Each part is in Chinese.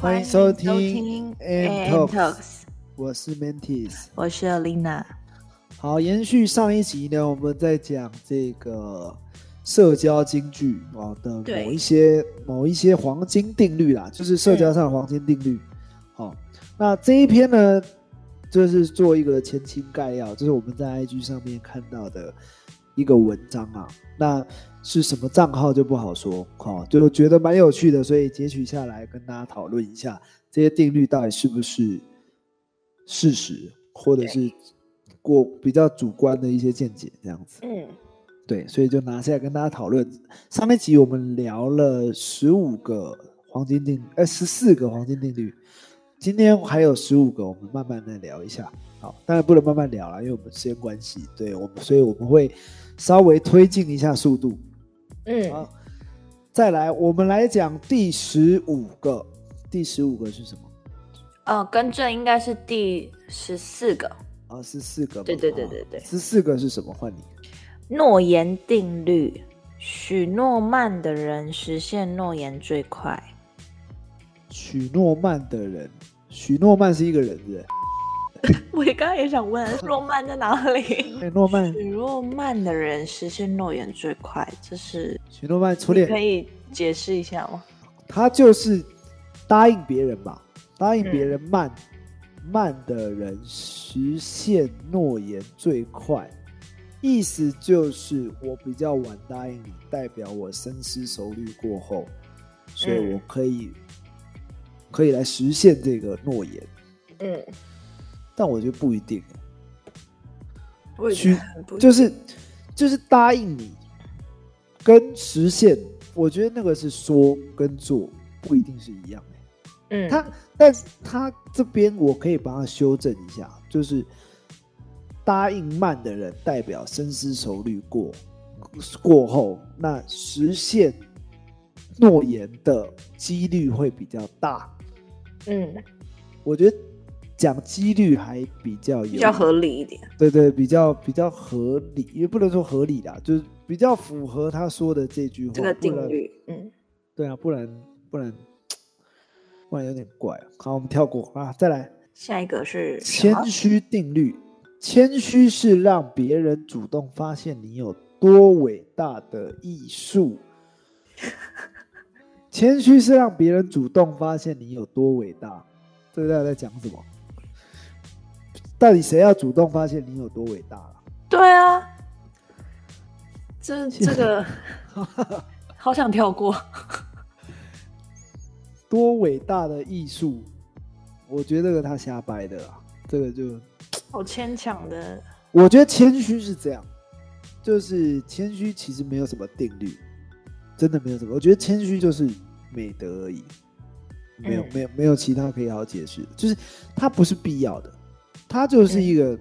欢迎收听听 And And Talks Talks，我是 Mantis。我是 Alina。好，延续上一集呢，我们在讲这个社交京剧啊的某一些某一些黄金定律啦，就是社交上的黄金定律。好，那这一篇呢，就是做一个前情概要，就是我们在 IG 上面看到的一个文章啊。那是什么账号就不好说，哦，就觉得蛮有趣的，所以截取下来跟大家讨论一下这些定律到底是不是事实，或者是过比较主观的一些见解这样子。嗯，对，所以就拿下来跟大家讨论。上一集我们聊了十五个黄金定，呃，十四个黄金定律。今天还有十五个，我们慢慢的聊一下。好，当然不能慢慢聊了，因为我们时间关系。对我们，所以我们会稍微推进一下速度。嗯，好，再来，我们来讲第十五个。第十五个是什么？哦，更正应该是第十四个啊，十四个嘛。对对对对对十四个是什么？换你。诺言定律，许诺慢的人实现诺言最快。许诺慢的人，许诺曼是一个人，是不是？我刚刚也想问，诺曼在哪里？哎，诺曼，许诺曼的人实现诺言最快，这是许诺曼初恋，你可以解释一下吗？他就是答应别人吧，答应别嗯人慢，慢的人实现诺言最快。意思就是我比较晚答应你，代表我深思熟虑过后，所以嗯我可以、可以来实现这个诺言。嗯，但我觉得不一定，我许就是就是答应你跟实现，我觉得那个是说跟做不一定是一样的。嗯，他，但是他这边我可以帮他修正一下，就是答应慢的人代表深思熟虑过过后，那实现诺言的几率会比较大。嗯我觉得讲几率还比较有比较合理一点。对对，比较比较合理，也不能说合理啦，就是比较符合他说的这句话。这个定律，嗯，对啊，不然不然不然有点怪。好，我们跳过啊，再来。下一个是谦虚定律，谦虚是让别人主动发现你有多伟大的艺术。谦虚是让别人主动发现你有多伟大，这个大家在讲什么？到底谁要主动发现你有多伟大了？对啊，这 这个 好想跳过。多伟大的艺术？我觉得这个他瞎掰的啦，这个就好牵强的，我觉得谦虚是这样，就是谦虚其实没有什么定律，真的没有什么。我觉得谦虚就是美德而已，没有、嗯没有没有其他可以好解释的，就是它不是必要的，它就是一个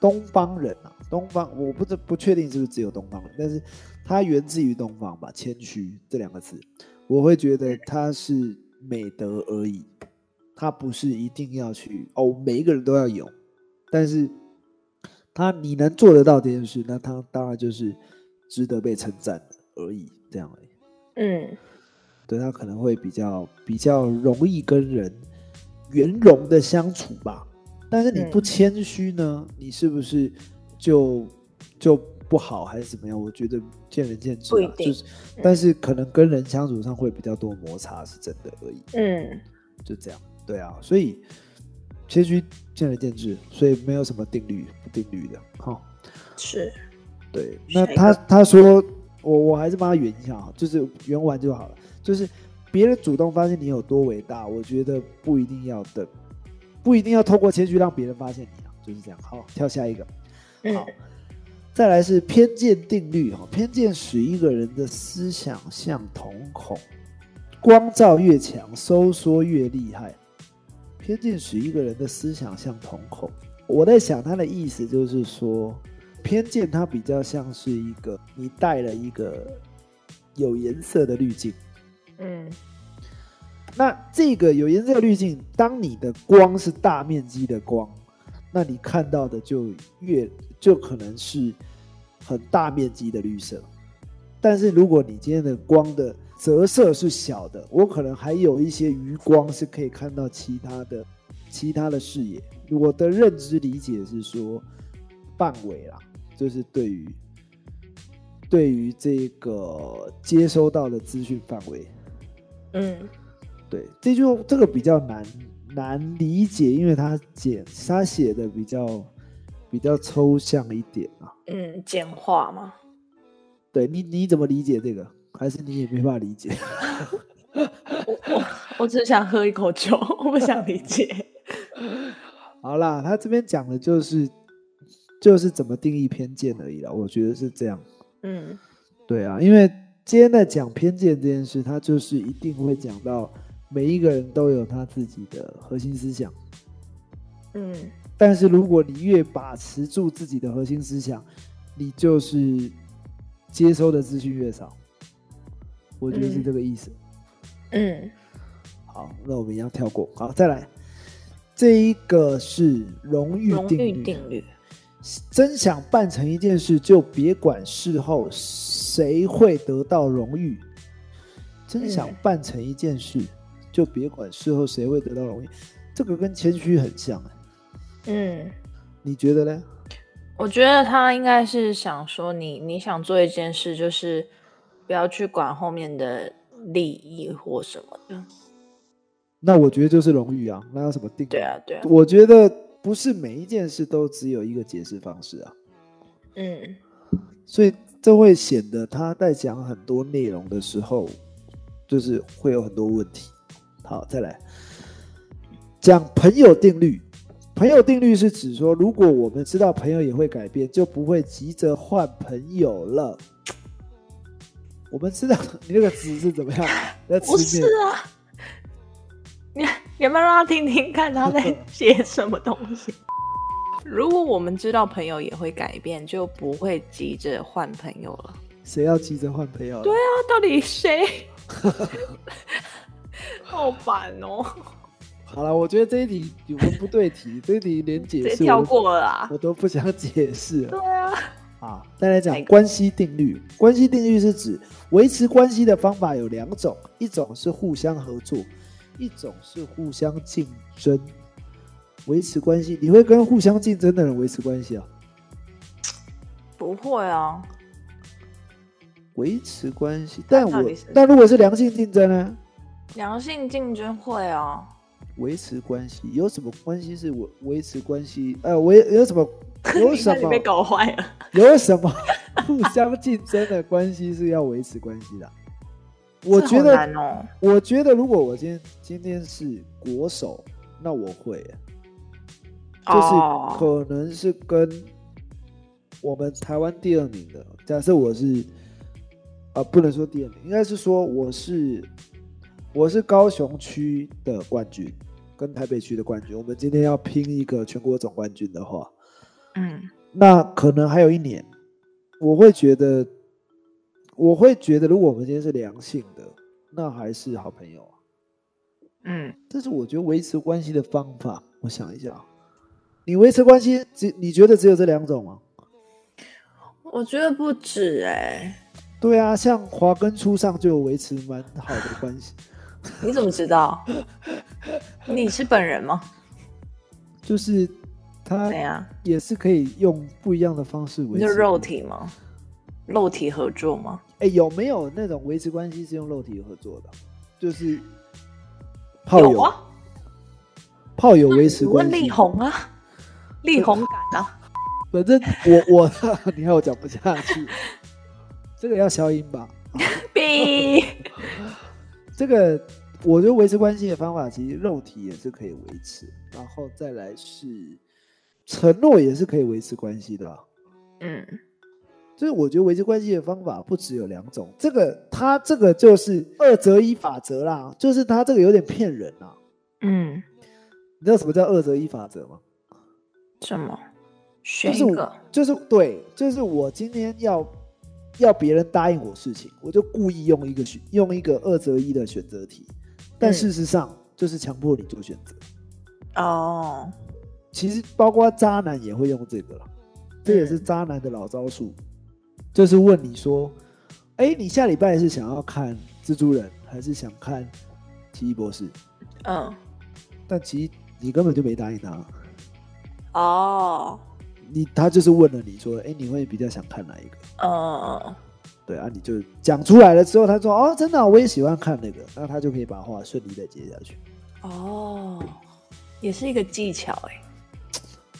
东方人啊，东方我不知不确定是不是只有东方人，但是它源自于东方吧，谦虚这两个字，我会觉得它是美德而已，它不是一定要去哦，每一个人都要有。但是他你能做得到这件事，那他当然就是值得被称赞的而已，这样而已。嗯对他可能会比较比较容易跟人圆融的相处吧。但是你不嗯谦虚呢，你是不是就就不好还是怎么样？我觉得见仁见智就是，但是可能跟人相处上会比较多摩擦，是真的而已。嗯就这样，对啊，所以谦虚见仁见智，所以没有什么定律不定律的。哈、是，对，那他他说我我还是帮他圆一下哈，就是圆完就好了。就是别人主动发现你有多伟大，我觉得不一定要等，不一定要透过谦虚让别人发现你啊，就是这样。好，跳下一个。嗯好，再来是偏见定律哈，偏见使一个人的思想像瞳孔，光照越强，收缩越厉害。偏见使一个人的思想像瞳孔，我在想他的意思就是说，偏见它比较像是一个你带了一个有颜色的滤镜。嗯那这个有颜色的滤镜，当你的光是大面积的光，那你看到的就越就可能是很大面积的绿色。但是如果你今天的光的折射是小的，我可能还有一些余光是可以看到其他的其他的视野。我的认知理解是说范围啦，就是对于对于这个接收到的资讯范围。嗯，对，这就这个比较难难理解，因为他简他写的比较比较抽象一点啊。嗯，简化嘛。对你你怎么理解这个？还是你也没办法理解？我我我只想喝一口酒，我不想理解。好啦，他这边讲的就是就是怎么定义偏见而已啦，我觉得是这样。嗯，对啊，因为今天在讲偏见这件事，他就是一定会讲到每一个人都有他自己的核心思想。嗯，但是如果你越把持住自己的核心思想，你就是接收的资讯越少。我觉得是这个意思。嗯，好，那我们一样跳过。好，再来，这一个是荣誉荣誉定律。定律。真想办成一件事，就别管事后谁会得到荣誉。真想嗯办成一件事，就别管事后谁会得到荣誉。这个跟谦虚很像哎，嗯，你觉得呢？我觉得他应该是想说你，你想做一件事，就是不要去管后面的利益或什么的。那我觉得就是荣誉啊，那有什么定？对，啊，对啊，我觉得不是每一件事都只有一个解释方式啊，嗯所以这会显得他在讲很多内容的时候，就是会有很多问题。好，再来讲朋友定律。朋友定律是指说，如果我们知道朋友也会改变，就不会急着换朋友了。我们知道你那个词是怎么样？那 不是啊，你你要不要让他听听看他在 写什么东西？如果我们知道朋友也会改变，就不会急着换朋友了。谁要急着换朋友了？对啊，到底谁？好烦哦，好了，我觉得这一题我们不对题，这一题连解释我都过了啦。我都不想解释了对。啊，啊，再来讲关系定律。关系定律是指维持关系的方法有两种，一种是互相合作，一种是互相竞争。维持关系，你会跟互相竞争的人维持关系啊？不会啊，维持关系，但我但如果是良性竞争呢？良性竞争会啊。维持关系有什么关系是维维持关系？呃，维有什么有什么 被搞坏了。有什么 互相竞争的关系是要维持关系的啊？我觉得哦。我觉得如果我今天今天是国手，那我会，就是哦。可能是跟我们台湾第二名的，假设我是，啊、不能说第二名，应该是说我是我是高雄区的冠军，跟台北区的冠军，我们今天要拼一个全国总冠军的话，嗯。那可能还有一年，我会觉得，我会觉得，如果我们今天是良性的，那还是好朋友啊。嗯，但是我觉得维持关系的方法，我想一下啊，你维持关系只你觉得只有这两种吗？我觉得不止哎、对啊，像华根初上就有维持蛮好的关系，你怎么知道？你是本人吗？就是他也是可以用不一样的方式维持。肉？体吗？肉体合作吗？哎，有没有那种维持关系是用肉体合作的？就是炮友，有啊，炮友维持关系。力宏啊，力宏感啊，反正我我 你看我讲不下去，这个要消音吧？？B，，这个我觉得维持关系的方法，其实肉体也是可以维持，然后再来是承诺也是可以维持关系的吧。嗯就是我觉得维持关系的方法不只有两种，这个它这个就是二择一法则啦，就是它这个有点骗人啊。嗯，你知道什么叫二择一法则吗？什么？选一个，就是对，就是我今天要要别人答应我事情，我就故意用一个选用一个二择一的选择题，但嗯事实上就是强迫你做选择。哦，其实包括渣男也会用这个了，这也是渣男的老招数，就是问你说，哎，你下礼拜是想要看蜘蛛人，还是想看奇异博士？嗯，但其实你根本就没答应他，哦，你他就是问了你说，哎，你会比较想看哪一个？嗯，对啊，你就讲出来了之后，他说，哦，真的啊、我也喜欢看那个，那他就可以把话顺利的接下去。哦，也是一个技巧哎。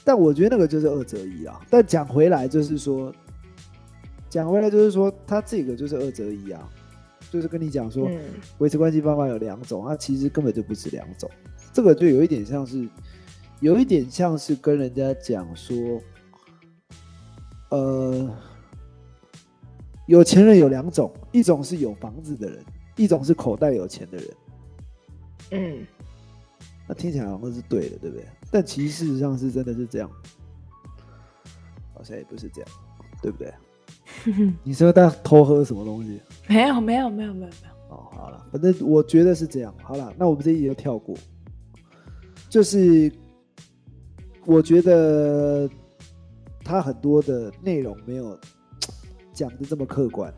但我觉得那个就是二择一啊。但讲回来就是说，讲回来就是说，他这个就是二择一啊，就是跟你讲说，嗯维持关系方法有两种，它其实根本就不止两种。这个就有一点像是，有一点像是跟人家讲说，呃，有钱人有两种，一种是有房子的人，一种是口袋有钱的人。嗯，那听起来好像是对的，对不对？但其实事实上是真的是这样，好像也不是这样，对不对？你是不是在偷喝什么东西？没有没有没有没有没有。哦，好了，反正我觉得是这样。好了，那我们这一集就跳过。就是我觉得他很多的内容没有讲的这么客观。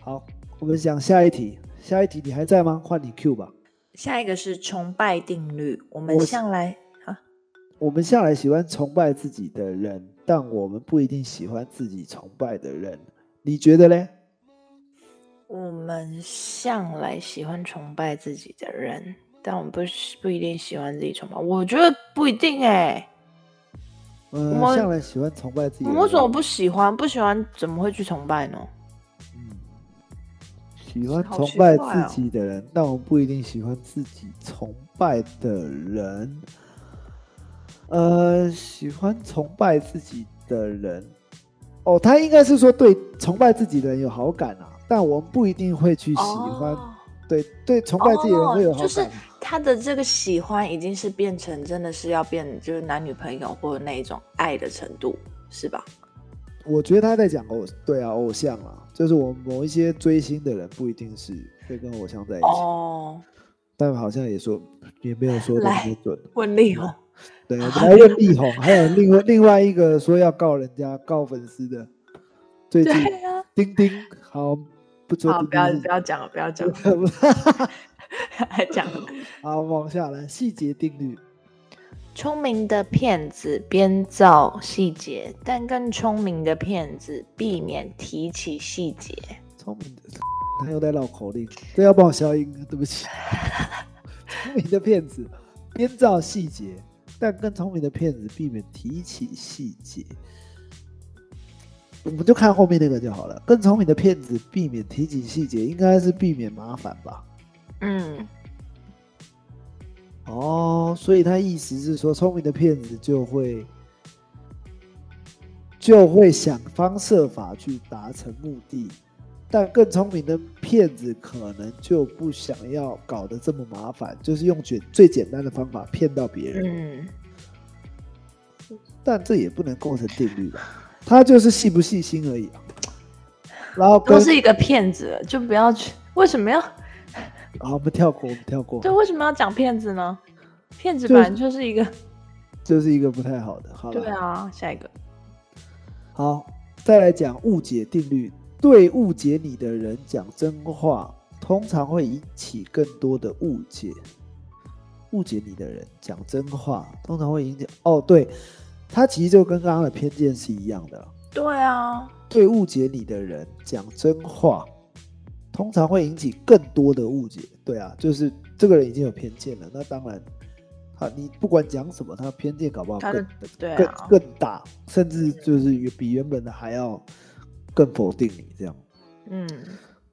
好，我们讲下一题。下一题你还在吗？换你 Q 吧。下一个是崇拜定律，我们向来啊，我们向来喜欢崇拜自己的人，但我们不一定喜欢自己崇拜的人。你觉得嘞？我们向来喜欢崇拜自己的人，但我们不是不一定喜欢自己崇拜。我觉得不一定哎、嗯，我向来喜欢崇拜自己。我们为什么不喜欢？不喜欢怎么会去崇拜呢？嗯，喜欢崇拜自己的人，但我们不一定喜欢自己崇拜的人。呃，喜欢崇拜自己的人，哦，他应该是说对崇拜自己的人有好感啊，但我们不一定会去喜欢。哦对对，崇拜自己的人会有好感。哦就是他的这个喜欢已经是变成真的是要变，就是男女朋友或者那一种爱的程度，是吧？我觉得他在讲偶，对啊，偶像啊，就是我们某一些追星的人不一定是会跟偶像在一起，哦，但好像也说也没有说的很准。问力宏，对，我 们来问力宏，还有另外另外一个说要告人家告粉丝的，最近对啊，钉钉好不说好，不要不要讲了，不要讲了，还 讲了。好往下来细节定律，聪明的骗子编造细节，但更聪明的骗子避免提起细节。聪明的 他又在绕口令，这要帮我消音，对不起。聪明的骗子编造细节，但更聪明的骗子避免提起细节。我们就看后面那个就好了。更聪明的骗子避免提起细节，应该是避免麻烦吧？嗯，哦，所以他意思是说，聪明的骗子就会就会想方设法去达成目的，但更聪明的骗子可能就不想要搞得这么麻烦，就是用简最简单的方法骗到别人。嗯，但这也不能构成定律吧？他就是细不细心而已啊。然后跟都是一个骗子，就不要去。为什么要好，我们跳过，我们跳过，对？为什么要讲骗子呢？骗子就本来就是一个就是一个不太好的。好了，对啊，下一个好，再来讲误解定律。对误解你的人讲真话，通常会引起更多的误解。误解你的人讲真话，通常会引起哦，对，他其实就跟刚刚的偏见是一样的。对啊，对误解你的人讲真话，通常会引起更多的误解。对啊，就是这个人已经有偏见了，那当然，他你不管讲什么，他偏见搞不好更更的对啊，更大，甚至就是比原本的还要更否定你这样。嗯，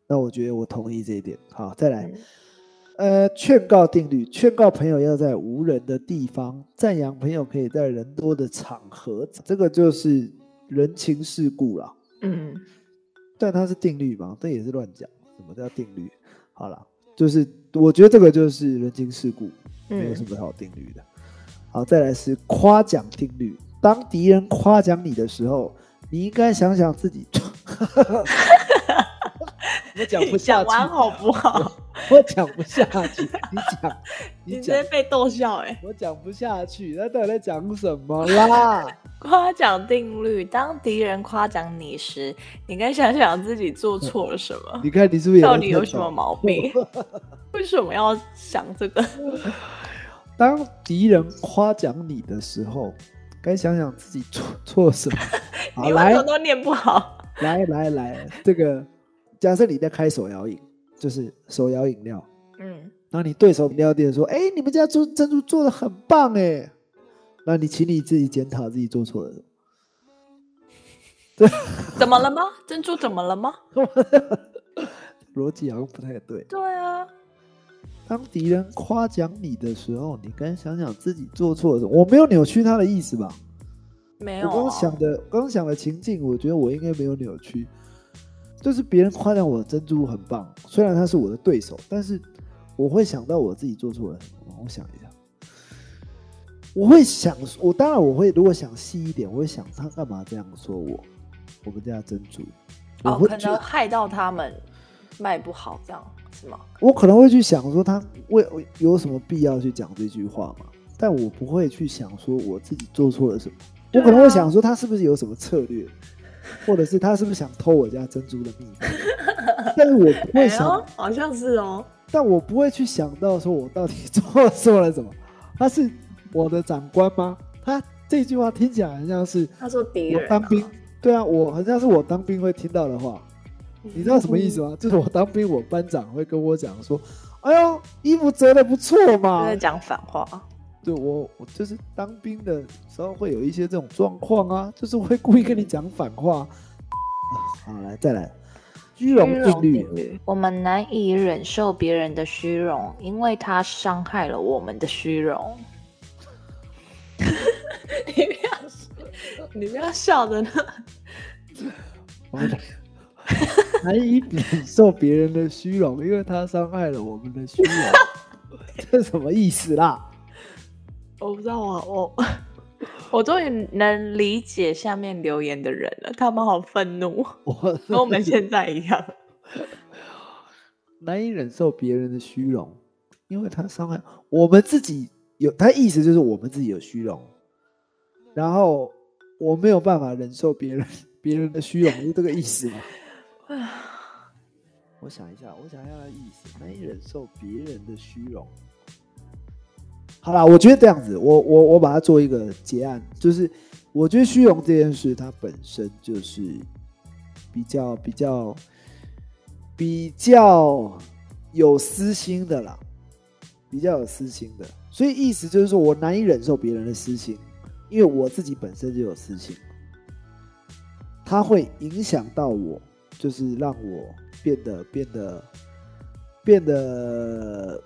那我觉得我同意这一点。好，再来，嗯呃，劝告定律，劝告朋友要在无人的地方，赞扬朋友可以在人多的场合，这个就是人情世故啦。嗯，但它是定律嘛？这也是乱讲。什么叫定律？好了，就是我觉得这个就是人情世故，没有嗯什么好定律的。好，再来是夸奖定律。当敌人夸奖你的时候，你应该想想自己。我讲不下去，讲完好不好？我讲不下去，你讲，你直你讲接，被逗笑哎、我讲不下去，那到底在讲什么啦？夸奖定律：当敌人夸奖你时，你该想想自己做错了什么，你看你是不是到底有什么毛病？为什么要想这个？当敌人夸奖你的时候，该想想自己做错什么。好，你为来什么都念不好？来来来，这个假设你在开手摇饮，就是手摇饮料，嗯，那你对手饮料店说：“哎、你们家做珍珠做的很棒哎。”那你请你自己检讨自己做错了什么。对 怎么了吗？珍珠怎么了吗？逻辑好像不太对。对啊，当敌人夸奖你的时候，你该想想自己做错了什么。我没有扭曲他的意思吧？没有、我刚。想的，刚刚想的情境，我觉得我应该没有扭曲。就是别人夸奖我的珍珠很棒，虽然他是我的对手，但是我会想到我自己做错了什么。我想一下，我会想，我当然我会，如果想细一点，我会想他干嘛这样说我，我们家珍珠，我哦，可能害到他们卖不好，这样是吗？我可能会去想说他为有什么必要去讲这句话嘛，但我不会去想说我自己做错了什么，我可能会想说他是不是有什么策略，或者是他是不是想偷我家珍珠的秘密，但是我不会想，哎，好像是哦。但我不会去想到说我到底 做错了什么，他是我的长官吗？他这句话听起来很像是他说敌人、啊，当兵，对啊，我好像是我当兵会听到的话，你知道什么意思吗？就是我当兵，我班长会跟我讲说：“哎呦，衣服折的不错嘛。在讲反话。”对我，我就是当兵的时候会有一些这种状况啊，就是会故意跟你讲反话。好，来再来，虚荣定律。我们难以忍受别人的虚荣，因为他伤害了我们的虚荣。你不要，你不要笑的呢。我们难以忍受别人的虚荣，因为他伤害了我们的虚荣。这什么意思啦？我不知道啊，我我终于能理解下面留言的人了，他们好愤怒，我跟我们现在一样。难以忍受别人的虚荣，因为他伤害我们自己有，他意思就是我们自己有虚荣，然后我没有办法忍受别人别人的虚荣，是这个意思吗？我想一下，我想一下他的意思，难以忍受别人的虚荣。好啦，我觉得这样子，我我我把它做一个结案，就是我觉得虚荣这件事，它本身就是比较比较比较有私心的啦，比较有私心的，所以意思就是说我难以忍受别人的私心，因为我自己本身就有私心，它会影响到我，就是让我变得变得变得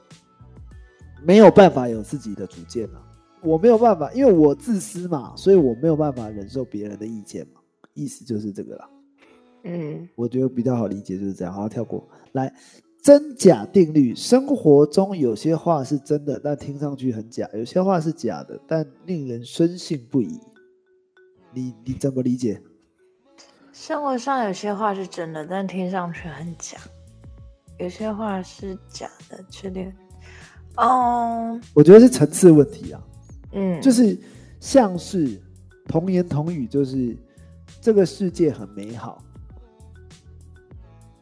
没有办法有自己的主见了。我没有办法，因为我自私嘛，所以我没有办法忍受别人的意见嘛，意思就是这个啦。嗯，我觉得比较好理解就是这样。好，跳过来。真假定律，生活中有些话是真的，但听上去很假；有些话是假的，但令人深信不疑。你你怎么理解？生活上有些话是真的，但听上去很假；有些话是假的，确定。哦，我觉得是层次问题啊，嗯，就是像是童言童语，就是这个世界很美好，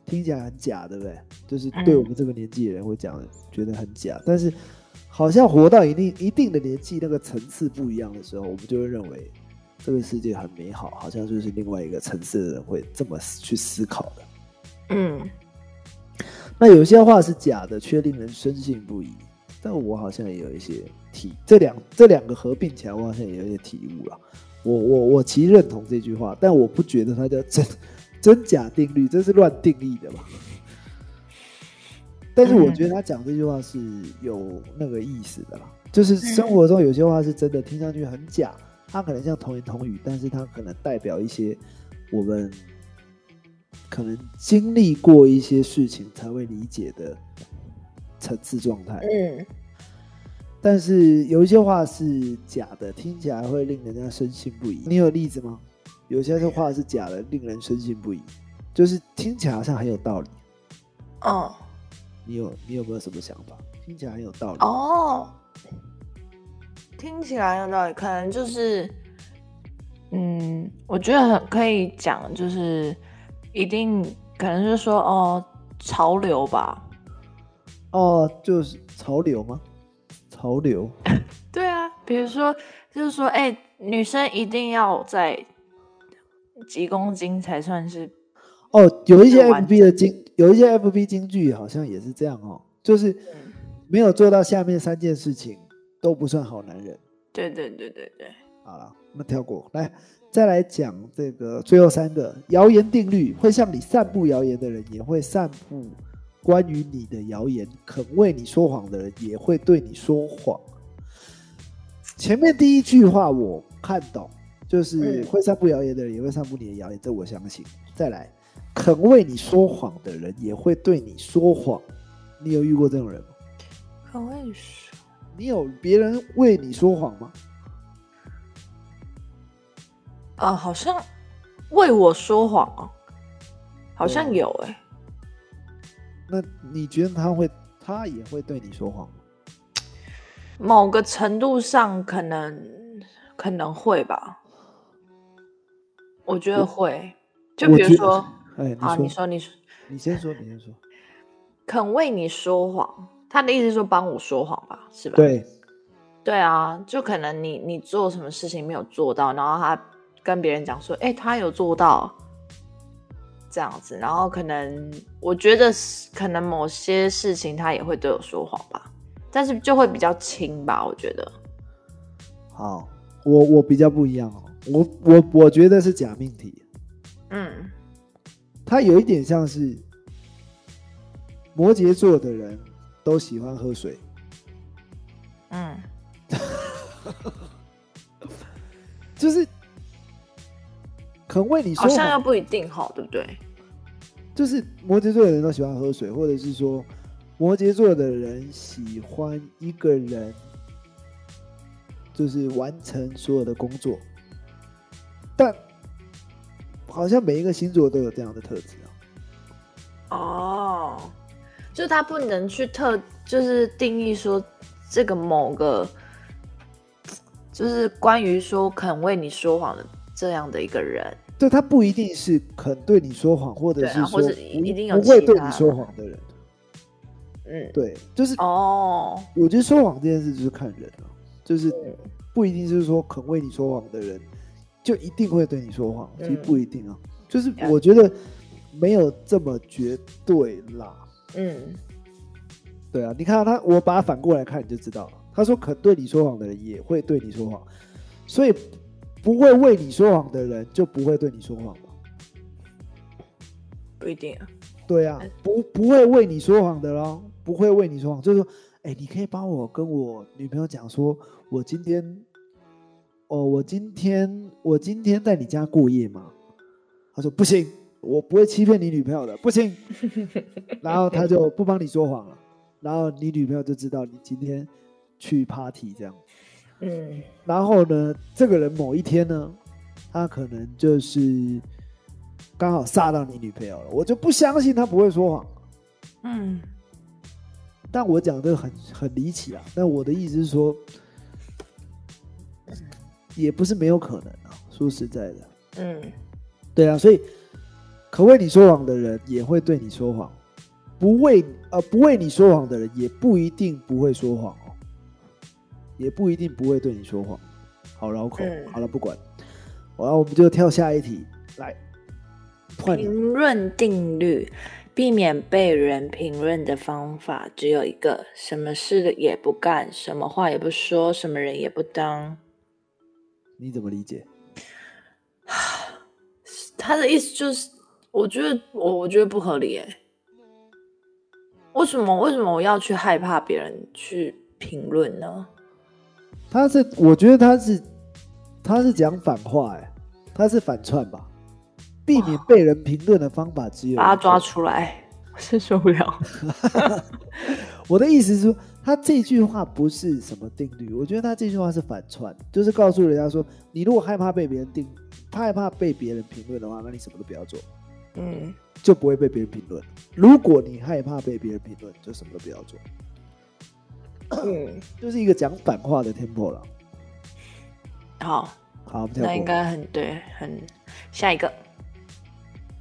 听起来很假，对不对？就是对嗯我们这个年纪的人会讲，觉得很假。但是好像活到一定一定的年纪，那个层次不一样的时候，我们就会认为这个世界很美好，好像就是另外一个层次的人会这么去思考的。嗯，那有些话是假的，却令人深信不疑。但我好像也有一些体，这两这两个合并起来，我好像也有一些体悟了。我我我其实认同这句话，但我不觉得它叫真真假定律，这是乱定义的吧？但是我觉得他讲这句话是有那个意思的啦，就是生活中有些话是真的，听上去很假，它可能像童言童语，但是它可能代表一些我们可能经历过一些事情才会理解的层次状态。嗯，但是有一些话是假的，听起来会令人家深信不疑。你有例子吗？有些话是假的，令人深信不疑，就是听起来好像很有道理。哦，你你有你有没有什么想法？听起来很有道理。哦，听起来有道理，可能就是，嗯，我觉得很可以讲，就是一定可能是说哦，潮流吧。哦，就是潮流吗？潮流，对啊，比如说，就是说，哎、女生一定要在几公斤才算是哦，有一些 FB 的京，有一些 FB 京剧好像也是这样哦，就是嗯没有做到下面三件事情都不算好男人。对对对对对，好了，我们跳过来，再来讲这个最后三个谣言定律。会向你散布谣言的人，也会散布关于你的谣言；肯为你说谎的人，也会对你说谎。前面第一句话我看懂，就是嗯会散布谣言的人，也会散布你的谣言，这我相信。再来，肯为你说谎的人，也会对你说谎。你有遇过这种人吗？可会说你有别人为你说谎吗？啊，好像为我说谎哦，好像有哎、那你觉得他会，他也会对你说谎吗？某个程度上可能可能会吧，我觉得会。就比如说，哎，啊，你说，你说你说，你先说，你先说。肯为你说谎，他的意思是说帮我说谎吧，是吧？对，对啊，就可能你你做什么事情没有做到，然后他跟别人讲说，哎、他有做到，这样子，然后可能我觉得是可能某些事情他也会对我说谎吧，但是就会比较轻吧，我觉得。好，我我比较不一样哦，我我我觉得是假命题，嗯，他有一点像是摩羯座的人都喜欢喝水，嗯，就是肯为你说，好像又不一定哈，对不对？就是摩羯座的人都喜欢喝水，或者是说摩羯座的人喜欢一个人就是完成所有的工作，但好像每一个星座都有这样的特质啊。哦，就是他不能去特，就是定义说这个某个，就是关于说肯为你说谎的这样的一个人，对他不一定是肯对你说谎，或者是说或者不一定有不会对你说谎的人。嗯，对，就是哦，我觉得说谎这件事就是看人啊，就是嗯。不一定就是说肯为你说谎的人就一定会对你说谎，其实嗯不一定啊。就是我觉得没有这么绝对啦。嗯，对啊，你看他，我把它反过来看你就知道了。他说肯对你说谎的人也会对你说谎，所以不会为你说谎的人就不会对你说谎吧？不一定啊，对啊，不不会为你说谎的咯，不会为你说谎，就是说，哎，你可以帮我跟我女朋友讲说，我今天，哦，我今天我今天在你家过夜吗？他说不行，我不会欺骗你女朋友的，不行。然后他就不帮你说谎了，然后你女朋友就知道你今天去 party 这样。嗯然后呢，这个人某一天呢，他可能就是刚好杀到你女朋友了，我就不相信他不会说谎。嗯，但我讲这个很很离奇啊，但我的意思是说，也不是没有可能啊。说实在的，嗯，对啊，所以可为你说谎的人也会对你说谎，不为呃不为你说谎的人也不一定不会说谎哦，也不一定不会对你说谎。好绕口，嗯好了，不管，好了，我们就跳下一题来。换评论定律，避免被人评论的方法只有一个：什么事也不干，什么话也不说，什么人也不当。你怎么理解？他的意思就是，我觉得我我觉得不合理哎。为什么为什么我要去害怕别人去评论呢？他是，我觉得他是，他是讲反话、哎，他是反串吧？避免被人评论的方法只有把他抓出来，我是受不了。我的意思是说，他这句话不是什么定律，我觉得他这句话是反串，就是告诉人家说，你如果害怕被别人定，害怕被别人评论的话，那你什么都不要做。嗯就不会被别人评论。如果你害怕被别人评论，就什么都不要做，嗯，就是一个讲反话的 tempo 了。好，好。那应该很对，很下一个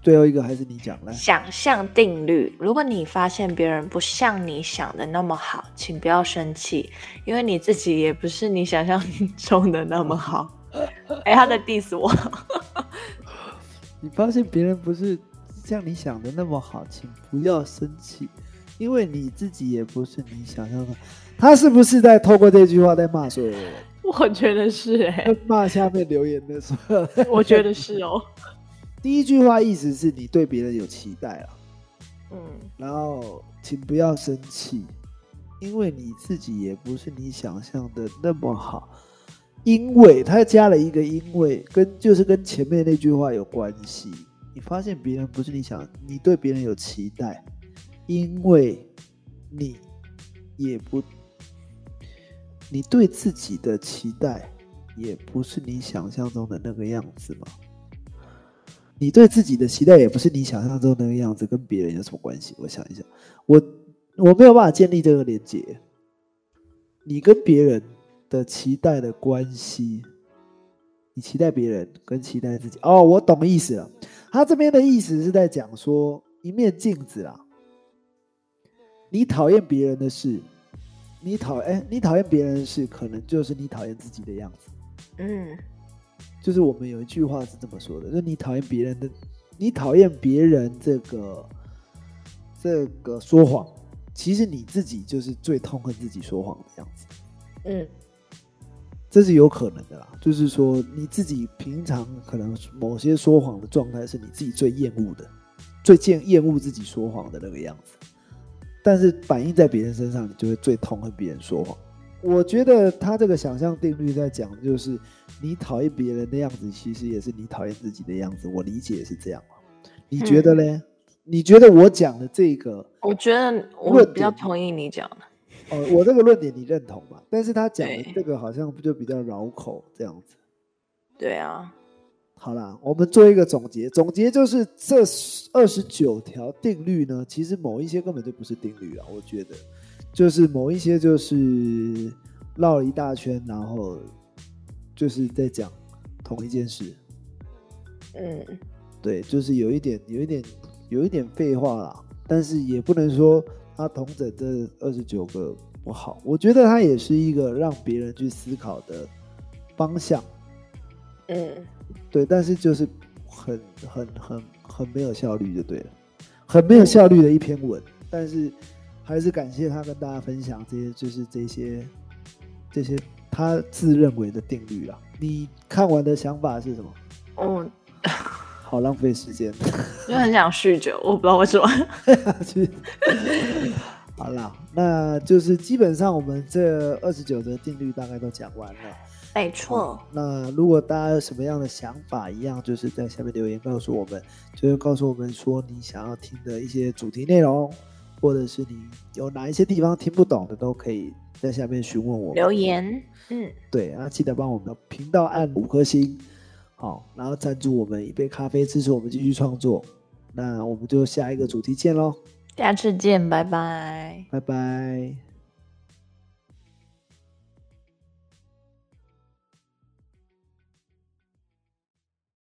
最后一个还是你讲来。想象定律。如果你发现别人不像你想的那么好，请不要生气，因为你自己也不是你想象中的那么好。哎、他在 diss 我。你发现别人不是像你想的那么好，请不要生气，因为你自己也不是你想象的。他是不是在透过这句话在骂所有人？我觉得是哎、在骂下面留言的所有人？我觉得是哦。第一句话意思是你对别人有期待了，嗯然后请不要生气，因为你自己也不是你想象的那么好。因为他加了一个因为，跟就是跟前面那句话有关系。你发现别人不是你想，你对别人有期待，因为你也不，你对自己的期待也不是你想象中的那个样子嘛。你对自己的期待也不是你想象中那个样子，跟别人有什么关系？我想一想，我我没有办法建立这个连接。你跟别人的期待的关系，你期待别人跟期待自己。哦，我懂意思了。他这边的意思是在讲说一面镜子啦。你讨厌别人的事，你讨哎，你讨厌别人的事，可能就是你讨厌自己的样子。嗯就是我们有一句话是这么说的，就是你讨厌别人的，你讨厌别人这个这个说谎，其实你自己就是最痛恨自己说谎的样子，嗯这是有可能的啦。就是说你自己平常可能某些说谎的状态是你自己最厌恶的，最厌厌恶自己说谎的那个样子，但是反映在别人身上，你就会最痛恨别人说谎。我觉得他这个想象定律在讲，就是你讨厌别人的样子，其实也是你讨厌自己的样子。我理解是这样嘛？你觉得嘞？你觉得我讲的这个，我觉得我比较同意你讲的。哦，我这个论点你认同吧？但是他讲的这个好像不就比较绕口这样子。对啊，好啦，我们做一个总结，总结就是这二十九条定律呢，其实某一些根本就不是定律啊，我觉得就是某一些就是绕了一大圈，然后就是在讲同一件事，嗯。对，就是有一点有一点有一点废话啦，但是也不能说他同整这二十九个不好，我觉得他也是一个让别人去思考的方向。嗯，对，但是就是很很很很没有效率就对了，很没有效率的一篇文。但是还是感谢他跟大家分享这些，就是这些这些他自认为的定律啊。你看完的想法是什么？我 好浪费时间。就很想酗酒，我不知道为什么。去好啦，那就是基本上我们这二十九则定律大概都讲完了。没错，那如果大家有什么样的想法，一样就是在下面留言告诉我们，就是告诉我们说你想要听的一些主题内容，或者是你有哪一些地方听不懂的，都可以在下面询问我们。留言，嗯，对，然后记得帮我们的频道按五颗星，好，然后赞助我们一杯咖啡，支持我们继续创作。那我们就下一个主题见喽，下次见，拜拜。拜拜。